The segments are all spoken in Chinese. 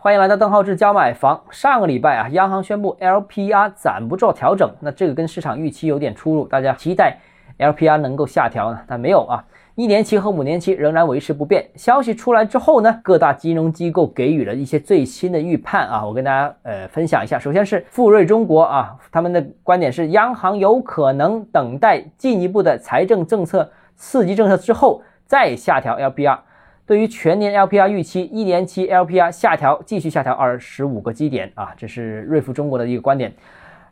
欢迎来到邓浩志教买房。上个礼拜啊，央行宣布 LPR 暂不做调整，那这个跟市场预期有点出入，大家期待 LPR 能够下调呢，但没有啊。一年期和五年期仍然维持不变。消息出来之后呢，各大金融机构给予了一些最新的预判啊，我跟大家呃分享一下。首先是富瑞中国啊，他们的观点是，央行有可能等待进一步的财政政策刺激政策之后再下调 LPR。对于全年 LPR 预期，一年期 LPR 下调，继续下调二十五个基点啊，这是瑞富中国的一个观点。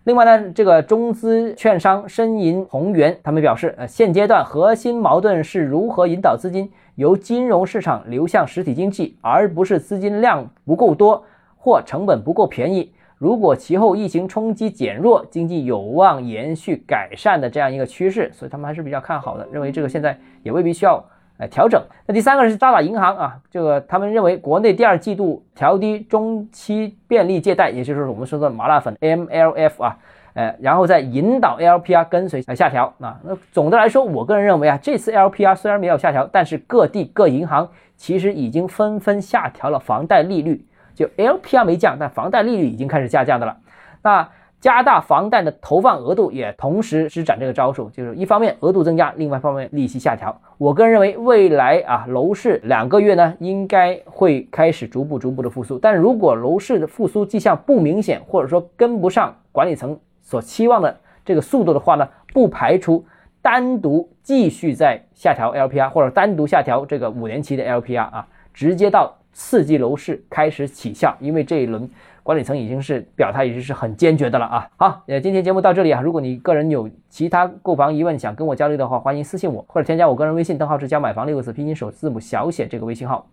另外呢，这个中资券商申银宏源他们表示，呃，现阶段核心矛盾是如何引导资金由金融市场流向实体经济，而不是资金量不够多或成本不够便宜。如果其后疫情冲击减弱，经济有望延续改善的这样一个趋势，所以他们还是比较看好的，认为这个现在也未必需要。来调整。那第三个是渣打银行啊，这个他们认为国内第二季度调低中期便利借贷，也就是我们说的麻辣粉 MLF 啊，呃，然后再引导 LPR 跟随来下调啊。那总的来说，我个人认为啊，这次 LPR 虽然没有下调，但是各地各银行其实已经纷纷下调了房贷利率，就 LPR 没降，但房贷利率已经开始下降的了。那加大房贷的投放额度，也同时施展这个招数，就是一方面额度增加，另外一方面利息下调。我个人认为，未来啊楼市两个月呢，应该会开始逐步逐步的复苏。但如果楼市的复苏迹象不明显，或者说跟不上管理层所期望的这个速度的话呢，不排除单独继续在下调 LPR，或者单独下调这个五年期的 LPR 啊，直接到刺激楼市开始起效，因为这一轮。管理层已经是表态，已经是很坚决的了啊！好，呃，今天节目到这里啊。如果你个人有其他购房疑问想跟我交流的话，欢迎私信我或者添加我个人微信，账号是加买房六个字拼音首字母小写这个微信号。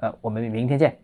呃，我们明天见。